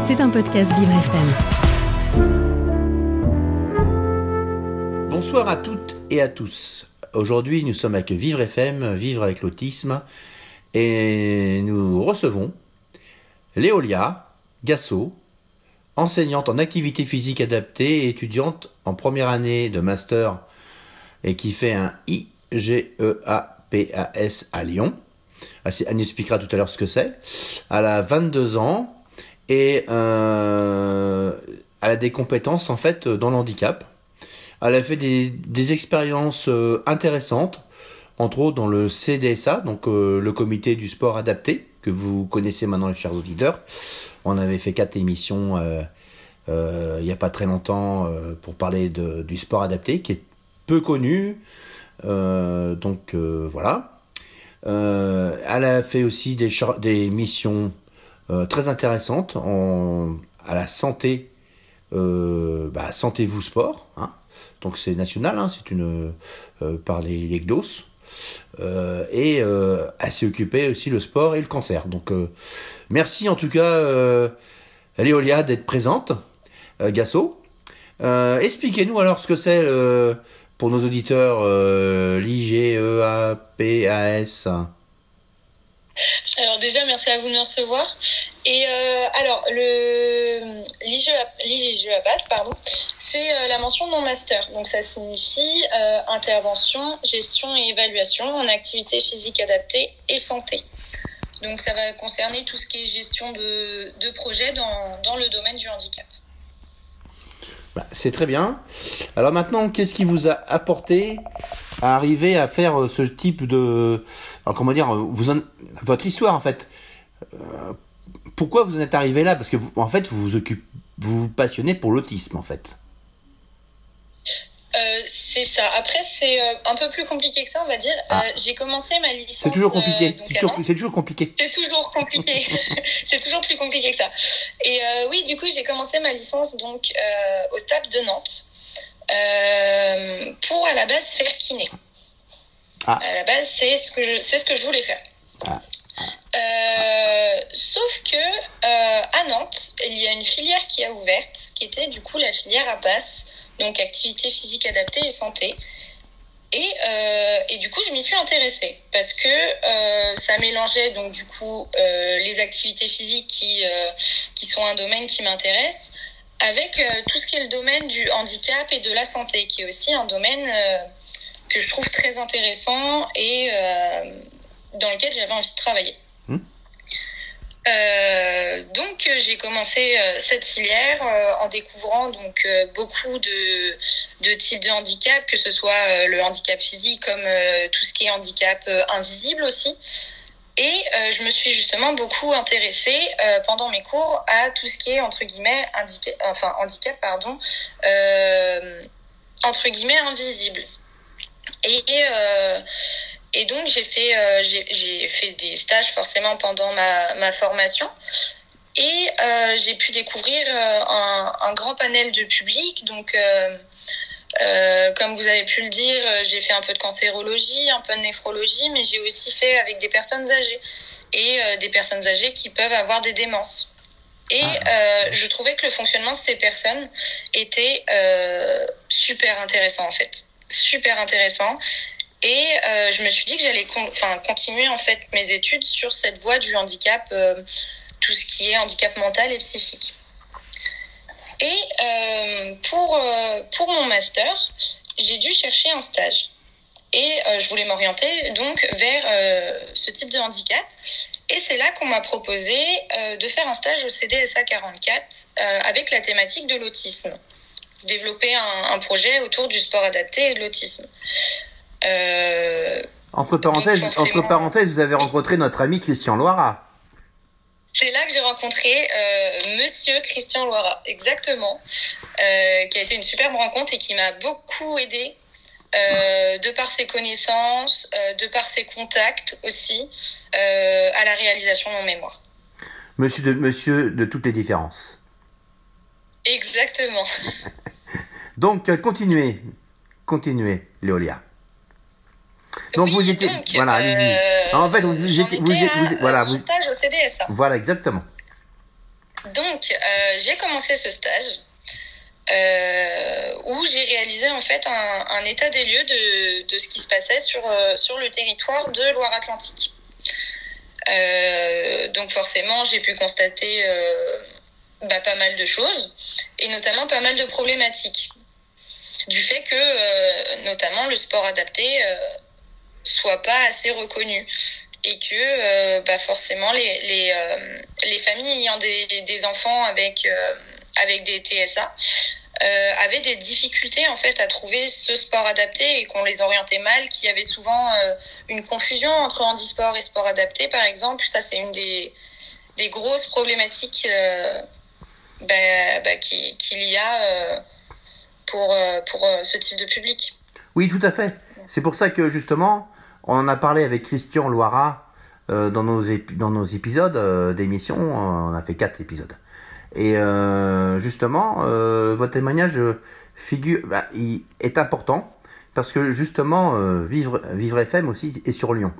C'est un podcast Vivre FM. Bonsoir à toutes et à tous. Aujourd'hui, nous sommes avec Vivre FM, Vivre avec l'autisme, et nous recevons Léolia Gasso, enseignante en activité physique adaptée et étudiante en première année de master et qui fait un IGEAPAS à Lyon. Elle nous expliquera tout à l'heure ce que c'est. Elle a 22 ans et euh, elle a des compétences en fait dans le handicap. Elle a fait des, expériences euh, intéressantes, entre autres dans le CDSA, donc euh, le comité du sport adapté, que vous connaissez maintenant les chers auditeurs. On avait fait quatre émissions euh, euh, il n'y a pas très longtemps euh, pour parler du sport adapté, qui est peu connu. Euh, donc euh, voilà. Euh, elle a fait aussi des, des missions euh, très intéressantes en, à la santé, euh, bah, Sentez-vous Sport. Hein. Donc c'est national, hein, c'est une euh, par les, les. Euh, et elle s'est occupée aussi le sport et le cancer. Donc merci en tout cas Léolia d'être présente, Gasso. Expliquez-nous alors ce que c'est pour nos auditeurs l'IGEAPAS. Alors déjà, merci à vous de me recevoir. Et euh, alors, le l'IGEAPAS, pardon, c'est euh, la mention de mon master. Donc ça signifie euh, intervention, gestion et évaluation en activité physique adaptée et santé. Donc ça va concerner tout ce qui est gestion de, de projets dans, dans le domaine du handicap. Bah, c'est très bien. Alors maintenant, qu'est-ce qui vous a apporté à arriver à faire euh, ce type de... Alors, comment dire, euh, votre histoire en fait? Euh, pourquoi vous en êtes arrivé là? Parce que en fait, vous vous passionnez pour l'autisme en fait. Euh, c'est ça. Après, c'est euh, un peu plus compliqué que ça, on va dire. Ah. Euh, J'ai commencé ma licence. C'est toujours euh, compliqué. donc c'est à toujours, compliqué. C'est toujours compliqué. c'est toujours plus compliqué que ça. Et euh, oui, du coup, j'ai commencé ma licence donc euh, au STAP de Nantes euh, pour à la base faire kiné. Ah. À la base, c'est ce que je, c'est ce que je voulais faire. Ah. Euh, sauf que euh, à Nantes, il y a une filière qui a ouverte, qui était du coup la filière APAS, donc activité physique adaptée et santé. Et, euh, et du coup, je m'y suis intéressée parce que euh, ça mélangeait donc du coup euh, les activités physiques qui qui sont un domaine qui m'intéresse avec tout ce qui est le domaine du handicap et de la santé, qui est aussi un domaine que je trouve très intéressant et dans lequel j'avais envie de travailler. Euh, donc euh, j'ai commencé euh, cette filière en découvrant donc beaucoup de, de types de handicap, que ce soit le handicap physique comme tout ce qui est handicap invisible aussi. Et je me suis justement beaucoup intéressée pendant mes cours à tout ce qui est entre guillemets enfin handicap pardon, entre guillemets invisible. Et et donc j'ai fait euh, j'ai fait des stages forcément pendant ma ma formation. Et euh, j'ai pu découvrir euh, un, un grand panel de public. Donc comme vous avez pu le dire, j'ai fait un peu de cancérologie, un peu de néphrologie, mais j'ai aussi fait avec des personnes âgées. Et des personnes âgées qui peuvent avoir des démences. Et euh, je trouvais que le fonctionnement de ces personnes était super intéressant en fait, super intéressant. Et euh, je me suis dit que j'allais continuer en fait mes études sur cette voie du handicap, euh, tout ce qui est handicap mental et psychique. Et euh, pour pour mon master, j'ai dû chercher un stage. Et je voulais m'orienter donc vers ce type de handicap. Et c'est là qu'on m'a proposé de faire un stage au CDSA 44 euh, avec la thématique de l'autisme. Développer un, un projet autour du sport adapté et de l'autisme. Euh, Entre parenthèses, Donc, forcément- entre parenthèses, vous avez rencontré notre ami Christian Loira. C'est là que j'ai rencontré euh, Monsieur Christian Loira, exactement, euh, qui a été une superbe rencontre et qui m'a beaucoup aidé euh, de par ses connaissances, de par ses contacts aussi, à la réalisation de mon mémoire. Monsieur de, monsieur de toutes les différences. Exactement. Donc, continuez. Continuez, Léolia. Donc, Oui, vous étiez. donc, voilà, allez-y. euh, En fait, vous étiez. Vous, vous- voilà, vous, stage au CDSA. voilà, exactement. Donc, euh, j'ai commencé ce stage euh, où j'ai réalisé en fait un, un, état des lieux de, de ce qui se passait sur, sur le territoire de Loire-Atlantique. Donc forcément, j'ai pu constater bah, pas mal de choses et notamment pas mal de problématiques du fait que notamment le sport adapté soit pas assez reconnu et que bah, forcément les, les, les familles ayant des, des enfants avec avec des TSA euh, avaient des difficultés en fait à trouver ce sport adapté et qu'on les orientait mal, qu'il y avait souvent euh, une confusion entre handisport et sport adapté par exemple. Ça c'est une des, des grosses problématiques euh, bah, bah, qu'il y a pour, pour ce type de public. Oui, tout à fait. C'est pour ça que justement, on en a parlé avec Christian Loira dans, nos dans nos épisodes d'émission. On a fait quatre épisodes. Et euh, justement, euh, votre témoignage figure, bah, il est important parce que justement, euh, Vivre, Vivre FM aussi est sur Lyon.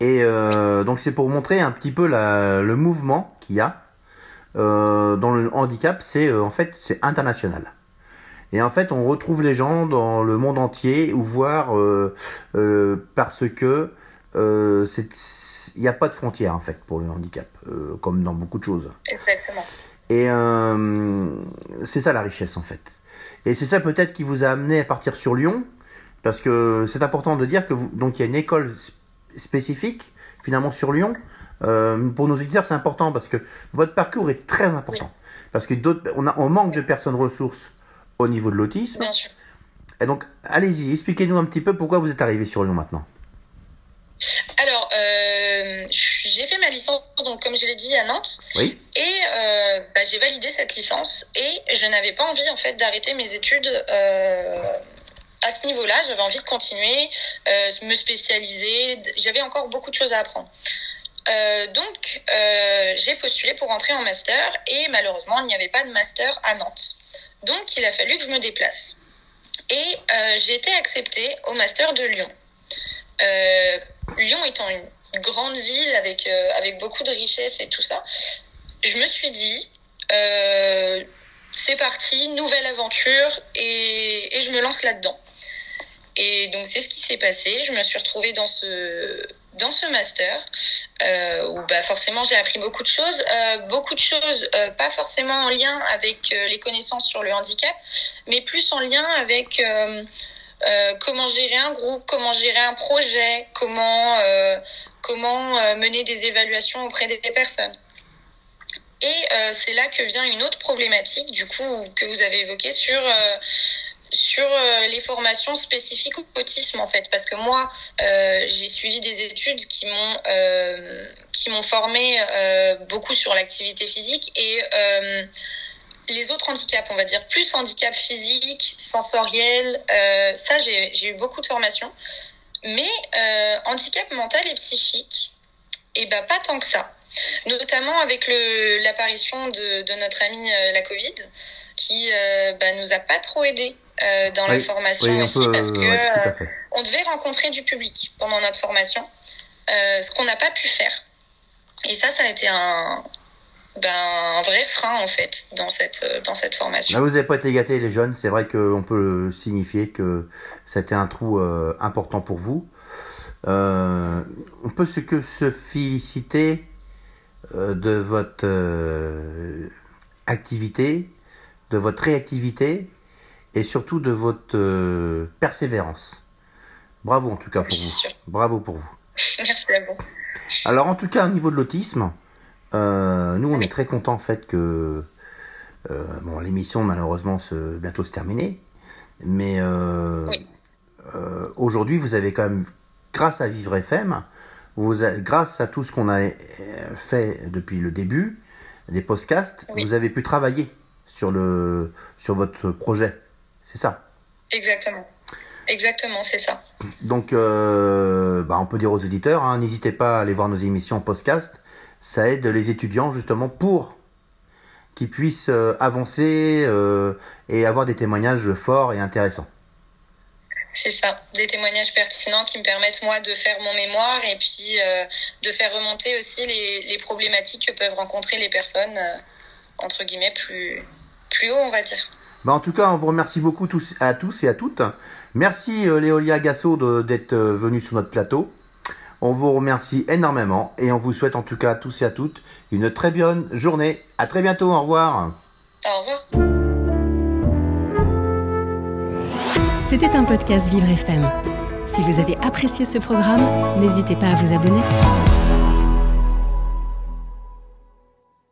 Et euh, donc c'est pour montrer un petit peu le mouvement qu'il y a euh, dans le handicap. C'est euh, en fait c'est international. Et en fait, on retrouve les gens dans le monde entier, ou voir parce que euh, il n'y a pas de frontières en fait pour le handicap, euh, comme dans beaucoup de choses. Exactement. Et euh, c'est ça la richesse en fait. Et c'est ça peut-être qui vous a amené à partir sur Lyon, parce que c'est important de dire que vous, donc il y a une école spécifique finalement sur Lyon. Euh, pour nos auditeurs, c'est important parce que votre parcours est très important. Oui. Parce que d'autres, on, a, on manque de personnes ressources au niveau de l'autisme. Bien sûr. Et donc, allez-y, expliquez-nous un petit peu pourquoi vous êtes arrivé sur Lyon maintenant. Alors, euh, j'ai fait ma licence, donc comme je l'ai dit, à Nantes. Oui. Et euh, bah, j'ai validé cette licence et je n'avais pas envie en fait d'arrêter mes études euh, à ce niveau-là. J'avais envie de continuer, me spécialiser. J'avais encore beaucoup de choses à apprendre. Donc, j'ai postulé pour entrer en master et malheureusement, il n'y avait pas de master à Nantes. Donc, il a fallu que je me déplace. Et j'ai été acceptée au master de Lyon. Euh, Lyon étant une grande ville avec euh, avec beaucoup de richesses et tout ça, je me suis dit euh, c'est parti, nouvelle aventure et, et je me lance là-dedans. Et donc c'est ce qui s'est passé. Je me suis retrouvée dans ce dans ce master euh, où bah forcément j'ai appris beaucoup de choses, euh, beaucoup de choses euh, pas forcément en lien avec euh, les connaissances sur le handicap, mais plus en lien avec comment gérer un groupe, comment gérer un projet, comment comment mener des évaluations auprès des personnes. Et c'est là que vient une autre problématique du coup que vous avez évoquée sur sur les formations spécifiques au autisme en fait parce que moi euh, j'ai suivi des études qui m'ont euh, qui m'ont formé euh, beaucoup sur l'activité physique et les autres handicaps, on va dire plus handicap physique, sensoriel, euh, ça j'ai eu beaucoup de formations. Mais euh, handicap mental et psychique, et eh ben pas tant que ça. Notamment avec l'apparition de, de, notre ami euh, la Covid, qui euh, bah, nous a pas trop aidé euh, dans oui, la formation oui, aussi, parce que ouais, on devait rencontrer du public pendant notre formation, ce qu'on n'a pas pu faire. Et ça, ça a été un, ben, un vrai frein en fait dans cette dans cette formation. Là, vous n'avez pas été gâtés les jeunes, c'est vrai qu'on peut signifier que c'était un trou euh, important pour vous. Euh, on peut se que se féliciter euh, de votre euh, activité, de votre réactivité et surtout de votre euh, persévérance. Bravo en tout cas pour vous. sûr. Bravo pour vous. Merci à vous. Alors en tout cas au niveau de l'autisme, euh, nous on est très content en fait que euh, bon l'émission malheureusement se, bientôt se terminer, mais euh, Oui. aujourd'hui vous avez quand même grâce à Vivre FM, vous a- grâce à tout ce qu'on a fait depuis le début des podcasts, Oui. vous avez pu travailler sur le sur votre projet, c'est ça. Exactement. Exactement, c'est ça. Donc, euh, bah, on peut dire aux auditeurs, hein, n'hésitez pas à aller voir nos émissions podcast. Ça aide les étudiants justement pour qu'ils puissent euh, avancer euh, et avoir des témoignages forts et intéressants. C'est ça, des témoignages pertinents qui me permettent moi de faire mon mémoire et puis de faire remonter aussi les, les, problématiques que peuvent rencontrer les personnes entre guillemets plus plus haut, on va dire. Bah en tout cas, on vous remercie beaucoup tous, à tous et à toutes. Merci Léolia Gasso d'être venue sur notre plateau. On vous remercie énormément et on vous souhaite en tout cas à tous et à toutes une très bonne journée. À très bientôt, au revoir. Au revoir. C'était un podcast Vivre FM. Si vous avez apprécié ce programme, n'hésitez pas à vous abonner.